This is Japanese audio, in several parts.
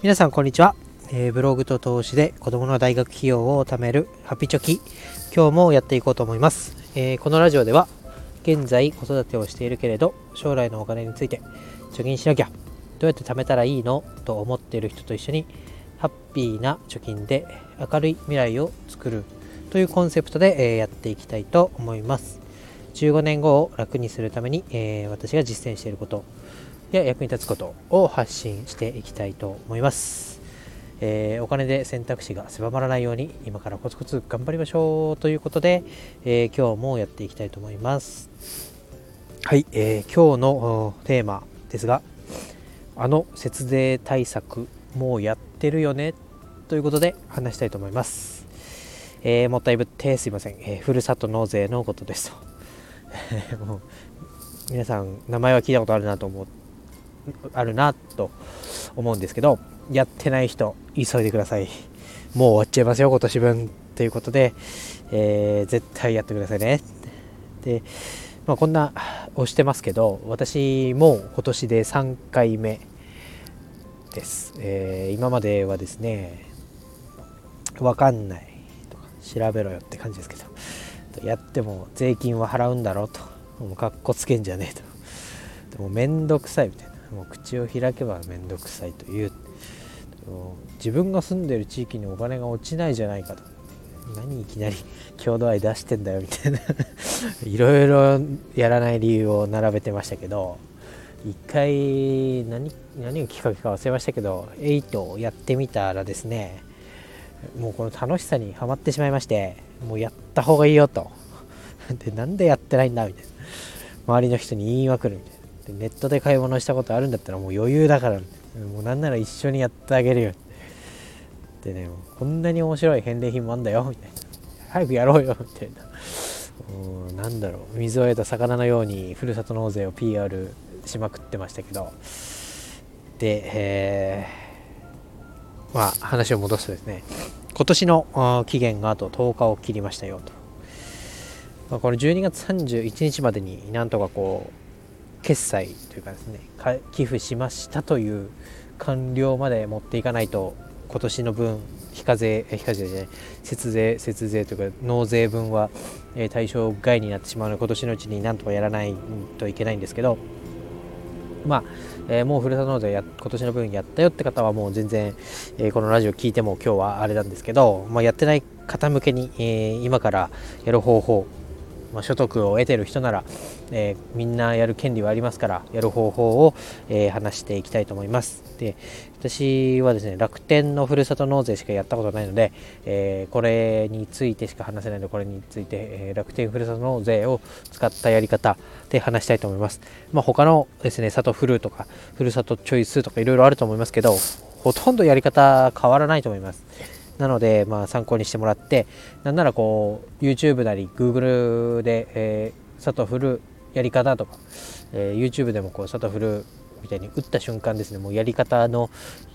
皆さんこんにちは、えー、ブログと投資で子供の大学費用を貯めるハッピチョキ。今日もやっていこうと思います、えー、このラジオでは現在子育てをしているけれど将来のお金について貯金しなきゃどうやって貯めたらいいのと思っている人と一緒にハッピーな貯金で明るい未来を作るというコンセプトで、えー、やっていきたいと思います。15年後を楽にするために、えー、私が実践していること。や役に立つことを発信していきたいと思います、えー、お金で選択肢が狭まらないように今からコツコツ頑張りましょうということで、えー、今日もやっていきたいと思います。はい、えー、今日のテーマですがあの節税対策もうやってるよねということで話したいと思います、えー、もったいぶってすいません、えー、ふるさと納税のことですと。もう皆さん名前は聞いたことあるなと思ってあるなと思うんですけどやってない人急いでください。もう終わっちゃいますよ今年分ということで、えー、絶対やってくださいね。で、まあ、こんな押してますけど私も今年で3回目です、えー、今まではですねわかんないとか調べろよって感じですけどやっても税金は払うんだろうと。もうかっこつけんじゃねえと。でもめんどくさいみたいな。もう口を開けば面倒くさいという。自分が住んでる地域にお金が落ちないじゃないかと。何いきなり郷土愛出してんだよみたいな。いろいろやらない理由を並べてましたけど。一回何何がきっかけか忘れましたけど8をやってみたらですねもうこの楽しさにはまってしまいましてもうやった方がいいよと。でなんでやってないんだみたいな。周りの人に言いまくるみたいな。でネットで買い物したことあるんだったらもう余裕だからもうなんなら一緒にやってあげるよ。でねこんなに面白い返礼品もあんだよみたいな。早くやろうよみたいな。うんなんだろう。水を得た魚のようにふるさと納税を PR しまくってましたけど。で、えー、まあ話を戻すとですね。今年の期限があと10日を切りましたよと、まあ、この12月31日までになんとかこう決済というかですね寄付しましたという完了まで持っていかないと今年の分非課税非課税じゃない節税節税というか納税分は対象外になってしまうので今年のうちになんとかやらないといけないんですけどまあ、えー、もうふるさと納税や今年の分やったよって方はもう全然、えー、このラジオ聞いても今日はあれなんですけど、まあ、やってない方向けに、え、今からやる方法まあ、所得を得てる人なら、えー、みんなやる権利はありますからやる方法を、えー、話していきたいと思います。で私はですね楽天のふるさと納税しかやったことないので、えー、これについてしか話せないのでこれについて、え楽天ふるさと納税を使ったやり方で話したいと思います、まあ、他のですね里フルとかふるさとチョイスとかいろいろあると思いますけどほとんどやり方変わらないと思います。なので、まあ、参考にしてもらってなんならこう YouTube なり Google で、えー、佐藤振るやり方とか、えー、YouTube でもこう佐藤振るみたいに打った瞬間ですね。もうやり方の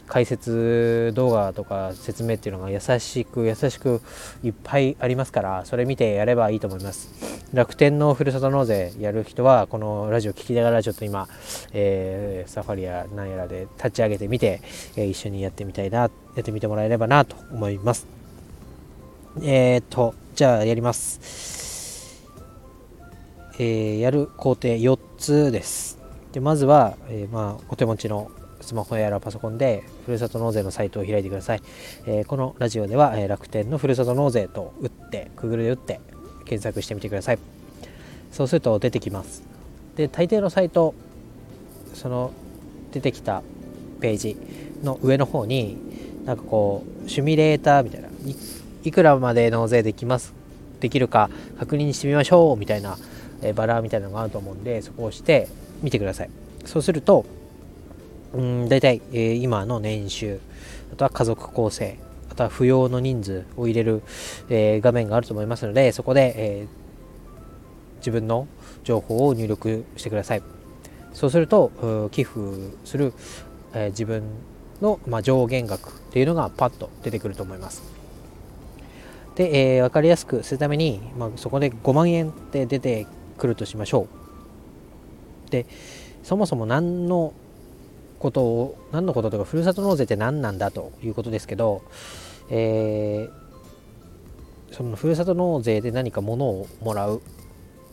解説動画とか説明っていうのが優しく優しくいっぱいありますからそれ見てやればいいと思います。楽天のふるさと納税やる人はこのラジオ聞きながらちょっと今、えー、サファリや何やらで立ち上げてみて、えー、一緒にやってみたいなやってみてもらえればなと思います。えー、っとじゃあやります。えー、やる工程4つですでまずは、えー、まあ、お手持ちのスマホやらパソコンでふるさと納税のサイトを開いてください。えー、このラジオでは、えー、楽天のふるさと納税と打って、Google で打って検索してみてください。そうすると出てきます。で、大抵のサイト、その出てきたページの上の方に、なんかこう、シミュレーターみたいな、いくらまで納税できます、できるか確認してみましょうみたいな、え、バラみたいなのがあると思うんで、そこを押してみてください。そうすると、うん大体、えー、今の年収あとは家族構成あとは扶養の人数を入れる、えー、画面があると思いますのでそこで、えー、自分の情報を入力してくださいそうすると寄付する、え自分の、まあ、上限額っていうのがパッと出てくると思いますで、え分かりやすくするために、まあ、そこで5万円って出てくるとしましょう。でそもそも何のことを何のこととかふるさと納税って何なんだということですけど、えー、そのふるさと納税で何か物をもらう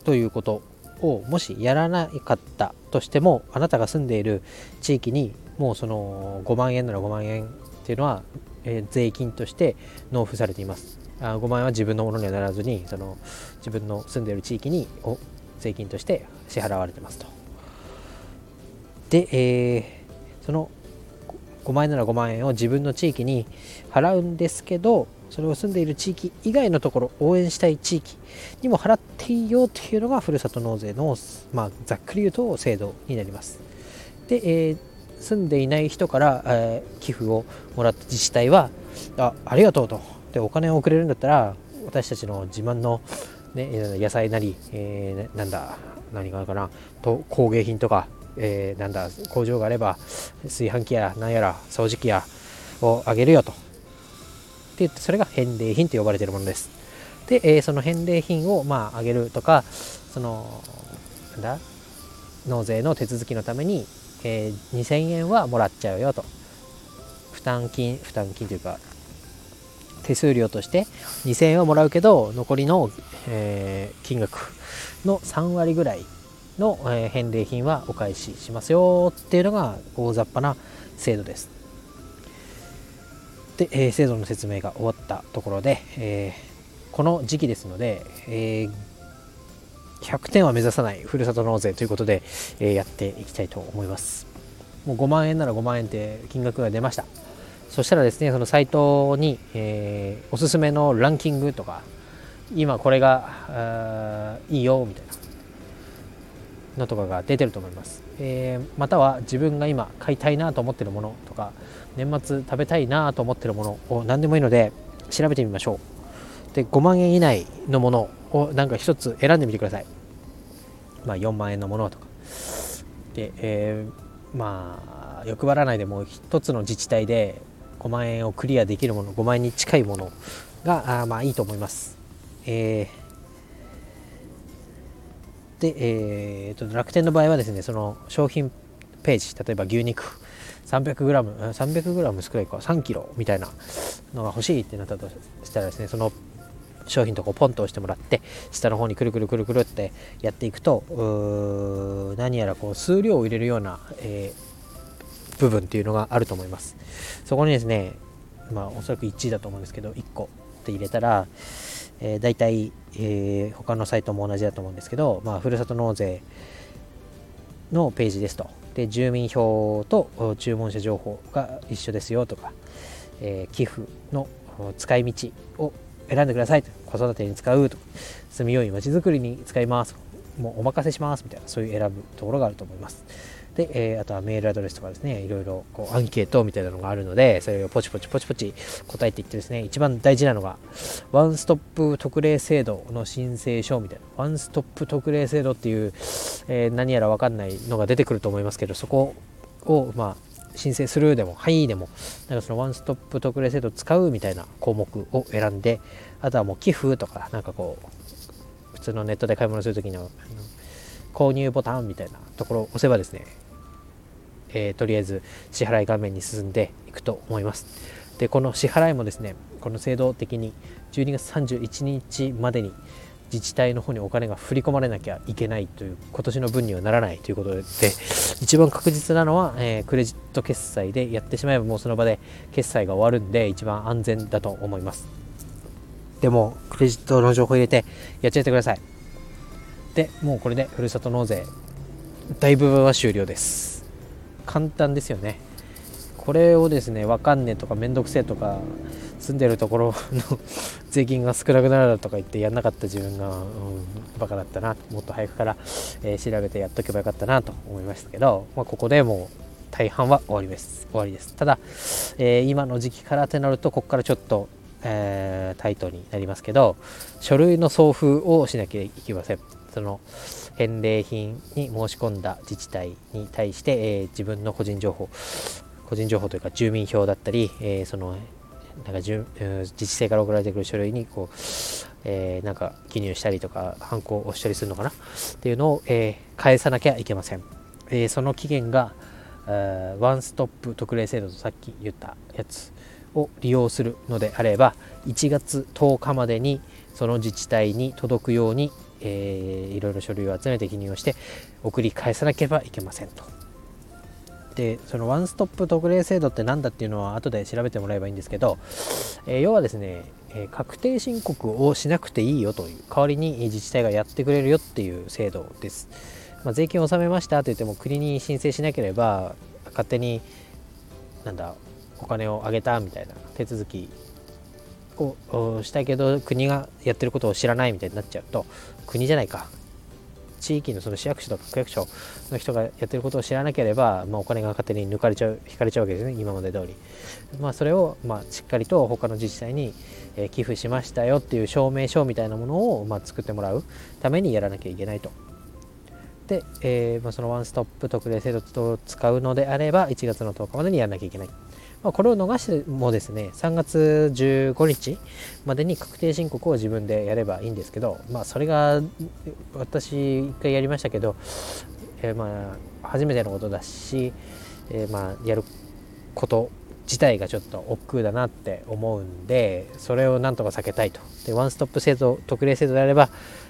ということをもしやらなかったとしてもあなたが住んでいる地域にもうその5万円なら5万円っていうのは、えー、税金として納付されています。あ5万円は自分のものにはならずにその自分の住んでいる地域に税金として支払われてますと。で、えー、その5万円なら5万円を自分の地域に払うんですけどそれを住んでいる地域以外のところ応援したい地域にも払っていいよというのがふるさと納税の、まあ、ざっくり言うと制度になります。で、えー、住んでいない人から、えー、寄付をもらった自治体はあありがとうと。でお金をくれるんだったら私たちの自慢の、ね、野菜なり、えー、なんだ何があるかな。と工芸品とか、えー、なんだ工場があれば炊飯器や何やら掃除機やをあげるよと。って言ってそれが返礼品と呼ばれているものです。で、えー、その返礼品をまああげるとかそのなんだ納税の手続きのために、えー、2000円はもらっちゃうよと。負担金負担金というか手数料として2000円はもらうけど残りの、えー、金額の3割ぐらいの、えー、返礼品はお返ししますよっていうのが大雑把な制度です。で、えー、制度の説明が終わったところで、えー、この時期ですので、えー、100点は目指さないふるさと納税ということで、えやっていきたいと思います。もう5万円なら5万円って金額が出ました。そしたらですねそのサイトに、えー、おすすめのランキングとか今これがいいよみたいなのとかが出てると思います、えー、または自分が今買いたいなと思ってるものとか年末食べたいなと思ってるものを何でもいいので調べてみましょう。で5万円以内のものをなんか一つ選んでみてください。まあ4万円のものとか。で、えー、まあ欲張らないでも一つの自治体で5万円をクリアできるもの5万円に近いものがあまあいいと思います、えー、で、えーと、楽天の場合はですねその商品ページ例えば牛肉 300g、300g 少ないか 3kg みたいなのが欲しいってなったとしたらですねその商品とこポンと押してもらって下の方にくるくるくるくるってやっていくと何やらこう数量を入れるような、えー部分っていうのがあると思います。そこにですねまあおそらく1位だと思うんですけど1個って入れたら、えー、大体、えー、他のサイトも同じだと思うんですけど、まあ、ふるさと納税のページですと。で住民票と注文者情報が一緒ですよとか、えー、寄付の使い道を選んでくださいと。子育てに使うとか住みよいまちづくりに使います。もうお任せしますみたいなそういう選ぶところがあると思います。で、えー、あとはメールアドレスとかですね、いろいろこうアンケートみたいなのがあるので、それをポチポチポチポチ答えていってですね、一番大事なのが、ワンストップ特例制度の申請書みたいな、ワンストップ特例制度っていう、えー、何やらわかんないのが出てくると思いますけど、そこを、まあ、申請するでも、はいでも、なんかそのワンストップ特例制度使うみたいな項目を選んで、あとはもう寄付とか、なんかこう、普通のネットで買い物するときの購入ボタンみたいなところを押せばですね、えー、とりあえず支払い画面に進んでいくと思います。でこの支払いもですねこの制度的に12月31日までに自治体の方にお金が振り込まれなきゃいけないという今年の分にはならないということで一番確実なのは、えー、クレジット決済でやってしまえばもうその場で決済が終わるんで一番安全だと思います。でもクレジットの情報入れてやっちゃってください。でもうこれでふるさと納税大部分は終了です。簡単ですよね。これをですね分かんねえとかめんどくせえとか住んでるところの 税金が少なくなるとか言ってやんなかった自分が、うん、バカだったなもっと早くから、えー、調べてやっとけばよかったなと思いましたけど、まあ、ここでもう大半は終わりです。終わりです。ただ、えー、今の時期からってなるとここからちょっと、えー、タイトになりますけど書類の送付をしなきゃいけません。その返礼品に申し込んだ自治体に対して、えー、自分の個人情報個人情報というか住民票だったり、えー、そのなんか自治体から送られてくる書類にこう、えー、なんか記入したりとかハンコをしたりするのかな？っていうのを、えー、返さなきゃいけません、えー、その期限がワンストップ特例制度とさっき言ったやつを利用するのであれば1月10日までにその自治体に届くように、えー、いろいろ書類を集めて記入をして送り返さなければいけませんと。でそのワンストップ特例制度って何だっていうのは後で調べてもらえばいいんですけど、えー、要はですね、えー、確定申告をしなくていいよという代わりに自治体がやってくれるよっていう制度です。まあ、税金を納めましたと言っても国に申請しなければ勝手になんだお金をあげたみたいな手続きをしたいけど国がやってることを知らないみたいになっちゃうと国じゃないか。地域のその市役所とか区役所の人がやってることを知らなければ、まあ、お金が勝手に抜かれちゃう引かれちゃうわけですね。今まで通り、まあ、それをまあしっかりと他の自治体に寄付しましたよっていう証明書みたいなものをまあ作ってもらうためにやらなきゃいけないと。で、えーまあ、そのワンストップ特例制度を使うのであれば1月の10日までにやらなきゃいけない。まあ、これを逃してもですね3月15日までに確定申告を自分でやればいいんですけど、まあ、それが私一回やりましたけど、えー、まあ初めてのことだし、えー、まあやること自体がちょっと億劫だなって思うんでそれをなんとか避けたいと。でワンストップ制度特例制度であれば、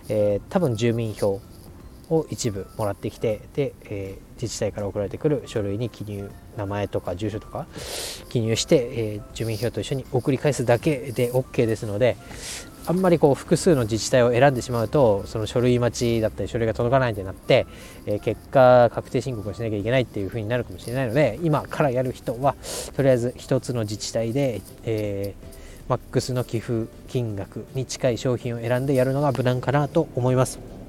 えー、多分住民票を一部もらってきてで、えー、自治体から送られてくる書類に記入名前とか住所とか記入して、えー、住民票と一緒に送り返すだけで OK ですのであんまりこう複数の自治体を選んでしまうとその書類待ちだったり書類が届かないってなって、えー、結果確定申告をしなきゃいけないっていう風になるかもしれないので今からやる人はとりあえず1つの自治体で、えー、マックスの寄付金額に近い商品を選んでやるのが無難かなと思います。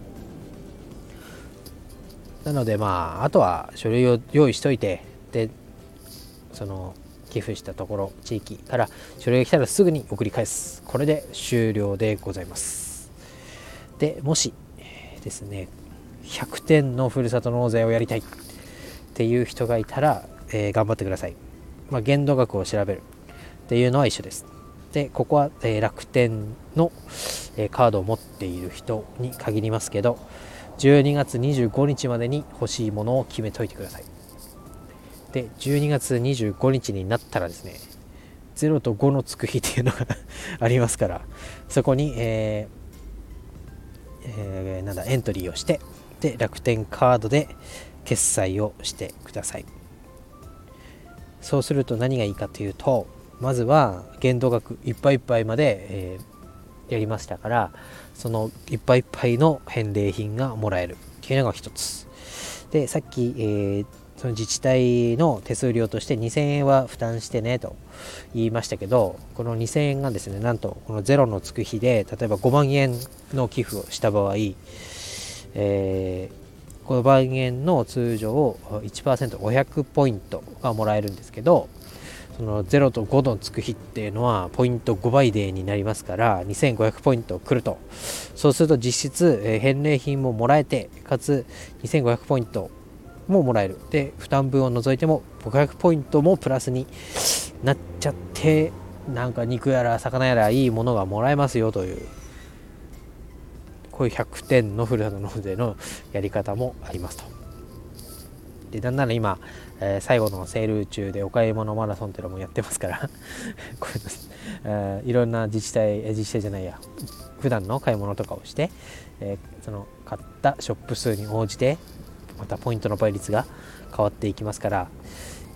なのでまああとは書類を用意しといてでその寄付したところ地域から書類が来たらすぐに送り返す。これで終了でございます。でもしですね100点のふるさと納税をやりたい。っていう人がいたら、えー、頑張ってください、まあ、限度額を調べる。っていうのは一緒です。でここは、えー、楽天の、えー、カードを持っている人に限りますけど12月25日までに欲しいものを決めといてください。で12月25日になったらですね0と5のつく日っていうのが ありますからそこに、えーえー、なんだエントリーをしてで楽天カードで決済をしてください。そうすると何がいいかというとまずは限度額いっぱいいっぱいまで、えー、やりましたからそのいっぱいいっぱいの返礼品がもらえるっていうのが一つ。でさっき、えー、その自治体の手数料として2000円は負担してねと言いましたけどこの2000円がですねなんとこのゼロのつく日で例えば5万円の寄付をした場合、えー、5万円の通常を 1%500 ポイントがもらえるんですけどその0と5のつく日っていうのはポイント5倍デーになりますから2500ポイント来ると。そうすると実質、返礼品ももらえてかつ2500ポイントももらえる。で負担分を除いても500ポイントもプラスになっちゃってなんか肉やら魚やらいいものがもらえますよというこういう100点のふるさと納税のやり方もありますと。でなんなら今えー、最後のセール中でお買い物マラソンっていうのもやってますから。こういうの、えー、いろんな自治体自治体じゃないや。普段の買い物とかをして、えー、その買ったショップ数に応じてまたポイントの倍率が変わっていきますから、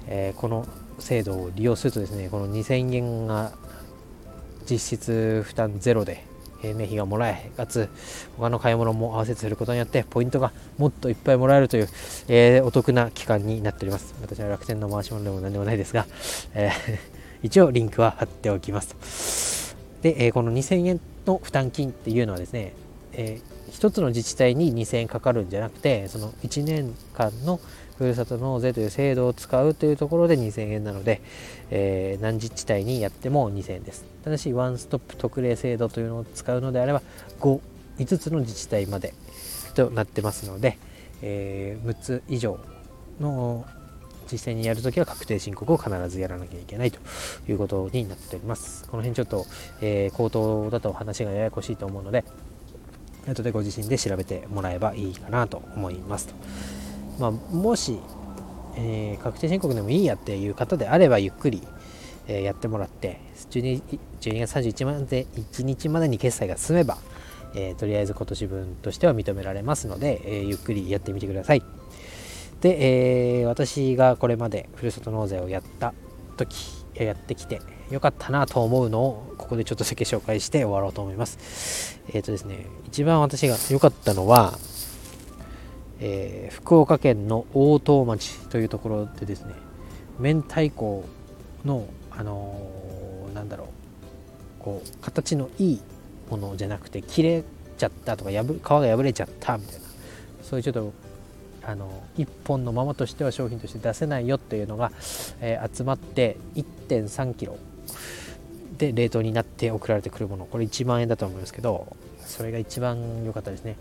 えこの制度を利用するとですねこの2000円が実質負担ゼロでえー、費がもらえかつ他の買い物も合わせてすることによってポイントがもっといっぱいもらえるという、えー、お得な期間になっております。私は楽天の回し物でも何でもないですが、えー、一応リンクは貼っておきます。とで、えこの2000円の負担金っていうのはですね、え1つの自治体に2000円かかるんじゃなくてその1年間のふるさと納税という制度を使うというところで2000円なので、えー、何自治体にやっても2000円ですただしワンストップ特例制度というのを使うのであれば5 5つの自治体までとなってますので、えー、6つ以上の実際にやるときは確定申告を必ずやらなきゃいけないということになっております。この辺ちょっと、えー、口頭だと話がややこしいと思うので、後でご自身で調べてもらえばいいかなと思いますと。まあ、もし、えー、確定申告でもいいやっていう方であればゆっくり、えー、やってもらって 12, 12月31日まで1日までに決済が済めば、えー、とりあえず今年分としては認められますので、えゆっくりやってみてくださいで、え私がこれまでふるさと納税をやった時やってきてよかったなと思うのをここでちょっとだけ紹介して終わろうと思います。えっ、とですね一番私が良かったのはえー、福岡県の大東町というところでですね明太子のあのー、なんだろうこう形のいいものじゃなくて切れちゃったとか破皮が破れちゃったみたいなそういうちょっとあの1本のままとしては商品として出せないよっていうのが、えー、集まって1 3 k g で冷凍になって送られてくるもの。これ1万円だと思うんですけどそれが一番良かったですね。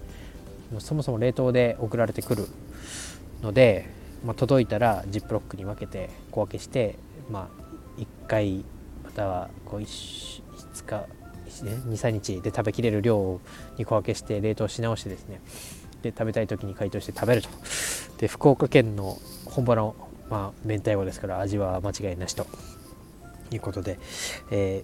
そもそも冷凍で送られてくるので、まあ、届いたらジップロックに分けて小分けして、まあ、1回またはこう 1, 5日23日で食べきれる量に小分けして冷凍し直してですね。で食べたい時に解凍して食べると。で福岡県の本場の、まあ、明太子ですから味は間違いなしと。いうことで、え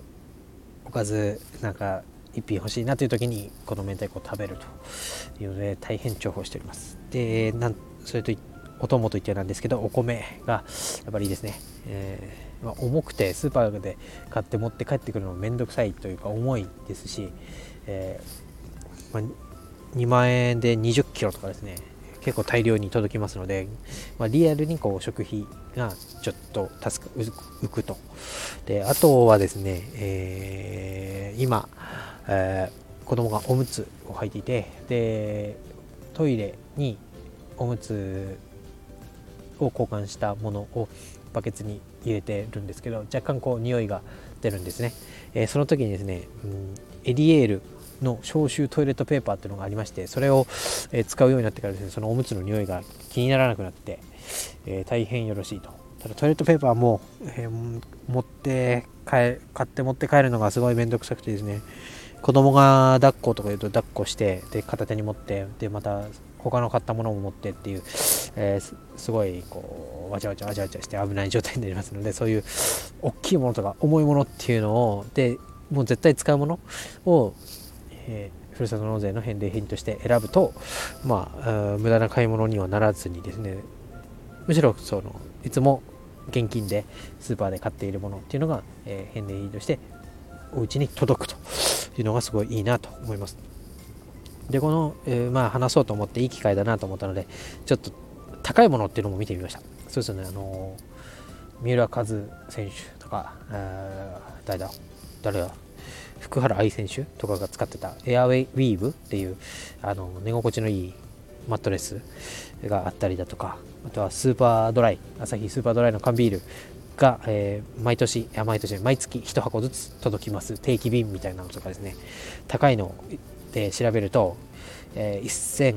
ー、おかずなんか一品欲しいなという時にこの明太子を食べるというので大変重宝しております。でなんそれとお供といってなんですけどお米がやっぱりいいですね、えー、まあ、重くてスーパーで買って持って帰ってくるのも面倒くさいというか重いですし、えー、まあ、2万円で20キロとかですね。結構大量に届きますので、まあ、リアルにこう食費がちょっと助か浮くと。であとはですね、えー、今えー、子供がおむつを履いていてでトイレにおむつを交換したものをバケツに入れてるんですけど若干こう匂いが出るんですね、えー、その時にですね、うん、エリエールの消臭トイレットペーパーっていうのがありましてそれを、え使うようになってからですねそのおむつの匂いが気にならなくなって、えー、大変よろしいと。ただトイレットペーパーも、えー、持って買って持って帰るのがすごい面倒くさくてですね子供が抱っことか言うと抱っこしてで片手に持ってでまた他の買ったものも持ってっていう、えー、すごいこうわちゃわちゃわちゃわちゃして危ない状態になりますのでそういう大きいものとか重いものっていうのをでもう絶対使うものを、えー、ふるさと納税の返礼品として選ぶとまあ無駄な買い物にはならずにですねむしろそのいつも現金でスーパーで買っているものっていうのが、えー、返礼品としてお家に届くというのがすごいいいなと思います。で、この、えー、まあ話そうと思っていい機会だなと思ったので、ちょっと高いものっていうのも見てみました。そうですね、あのー、三浦和選手とか、誰だ？誰だ？福原愛選手とかが使ってたエアウェイウィーブっていうあの寝心地のいいマットレスがあったりだとかあとはスーパードライアサヒスーパードライの缶ビールが、えー、毎年、いや毎年、毎月1箱ずつ届きます。定期便みたいなのとかですね、高いので調べると、えー、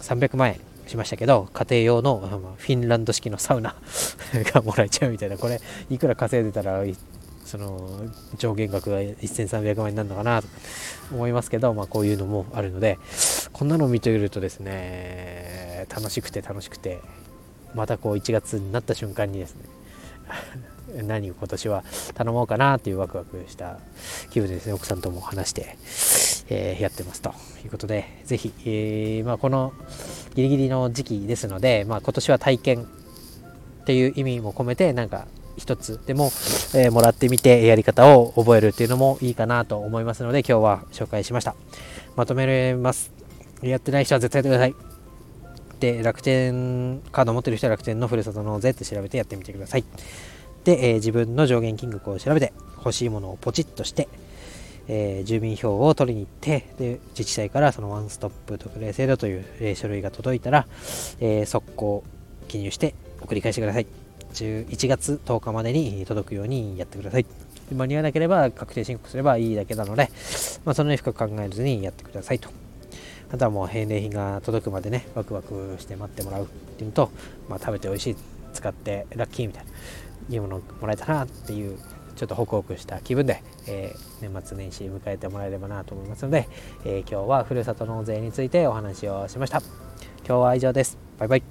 1300万円しましたけど、家庭用のフィンランド式のサウナ がもらえちゃうみたいな、これ、いくら稼いでたら、その上限額が1300万円になるのかなと思いますけど、まあ、こういうのもあるので、こんなのを見ているとですね、楽しくて楽しくて、またこう1月になった瞬間にですね、何を今年は頼もうかなっていうワクワクした気分でですね奥さんとも話して、えー、やってますということで是非、えー、まあ、このギリギリの時期ですので、まあ、今年は体験っていう意味も込めてなんか一つでも、えー、もらってみてやり方を覚えるっていうのもいいかなと思いますので今日は紹介しました。まとめれます。やってない人は絶対やってください。で楽天カード持ってる人は楽天のふるさと納税って調べてやってみてください。で、えー、自分の上限金額を調べて欲しいものをポチッとして、えー、住民票を取りに行ってで自治体からそのワンストップ特例制度という、えー、書類が届いたら、えー、速攻記入して送り返してください。11月10日までに届くようにやってください。間に合わなければ確定申告すればいいだけなので、まあ、そんなに深く考えずにやってくださいと。あとはもう返礼品が届くまでねワクワクして待ってもらうっていうのと、まあ、食べて美味しい使ってラッキーみたいないいものもらえたなっていうちょっとホクホクした気分で、えー、年末年始迎えてもらえればなと思いますので、えー、今日はふるさと納税についてお話をしました。今日は以上です。バイバイ。